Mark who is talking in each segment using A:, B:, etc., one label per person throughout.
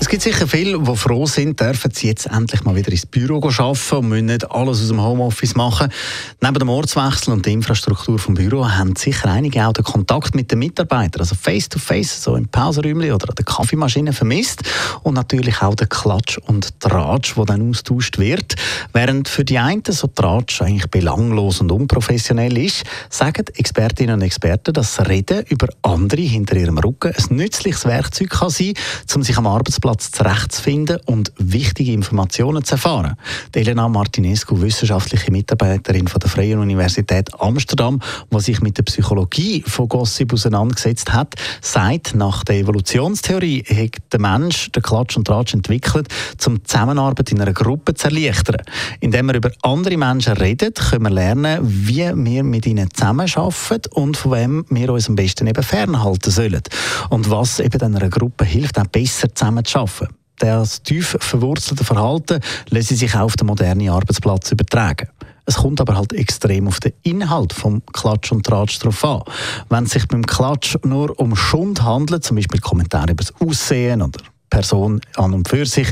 A: es gibt sicher viele, die froh sind, dürfen sie jetzt endlich mal wieder ins Büro arbeiten und müssen nicht alles aus dem Homeoffice machen. Neben dem Ortswechsel und der Infrastruktur vom Büro haben sicher einige auch den Kontakt mit den Mitarbeitern, also face-to-face, -face, so im Pausenräumchen oder an der Kaffeemaschine vermisst und natürlich auch den Klatsch und Tratsch, der dann austauscht wird. Während für die einen so Tratsch eigentlich belanglos und unprofessionell ist, sagen Expertinnen und Experten, dass Reden über andere hinter ihrem Rücken ein nützliches Werkzeug kann sein, um sich am Arbeitsplatz zurechtzufinden und wichtige Informationen zu erfahren. Elena Martinescu, wissenschaftliche Mitarbeiterin von der Freien Universität Amsterdam, die sich mit der Psychologie von Gossip auseinandergesetzt hat, sagt, nach der Evolutionstheorie hat der Mensch den Klatsch und Tratsch entwickelt, um die Zusammenarbeit in einer Gruppe zu erleichtern. Indem wir über andere Menschen reden, können wir lernen, wie wir mit ihnen zusammenarbeiten und von wem wir uns am besten eben fernhalten sollen. Und was eben einer Gruppe hilft, auch besser zusammenzuarbeiten arbeiten. Das tief verwurzelte Verhalten lässt sich auch auf den modernen Arbeitsplatz übertragen. Es kommt aber halt extrem auf den Inhalt vom Klatsch und Tratsch drauf an. Wenn es sich beim Klatsch nur um Schund handelt, zum Beispiel Kommentare über das Aussehen oder Person an und für sich,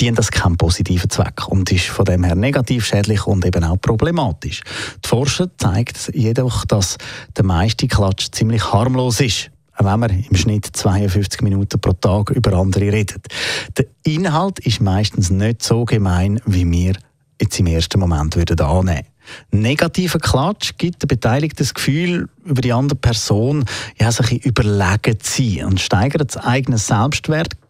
A: dient das keinen positiven Zweck und ist von dem her negativ, schädlich und eben auch problematisch. Die Forscher zeigt jedoch, dass der meiste Klatsch ziemlich harmlos ist wenn man im Schnitt 52 Minuten pro Tag über andere redet. Der Inhalt ist meistens nicht so gemein, wie wir jetzt im ersten Moment würden annehmen. Negativer Klatsch gibt den Beteiligten das Gefühl, über die andere Person ja, sich überlegen zu sein und steigert das eigene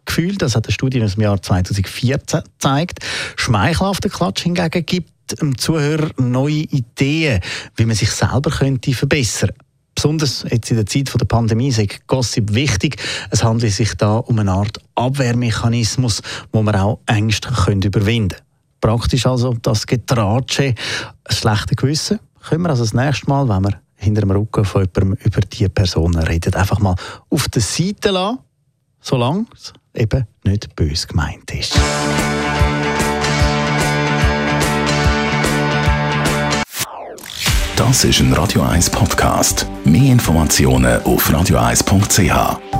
A: Selbstwertgefühl. Das hat eine Studie aus dem Jahr 2014 gezeigt. Schmeichelhafter Klatsch hingegen gibt dem Zuhörer neue Ideen, wie man sich selber könnte verbessern könnte besonders jetzt in der Zeit der Pandemie ist Gossip wichtig. Es handelt sich da um eine Art Abwehrmechanismus, wo man auch Ängste können überwinden können. Praktisch also das Getratsche, ein schlechtes Gewissen, können wir also das nächste Mal, wenn wir hinter dem Rücken von jemandem über diese Person reden, einfach mal auf der Seite lassen, solange es eben nicht bös gemeint ist.
B: Das ist ein Radio 1 Podcast. Mehr Informationen auf radio1.ch.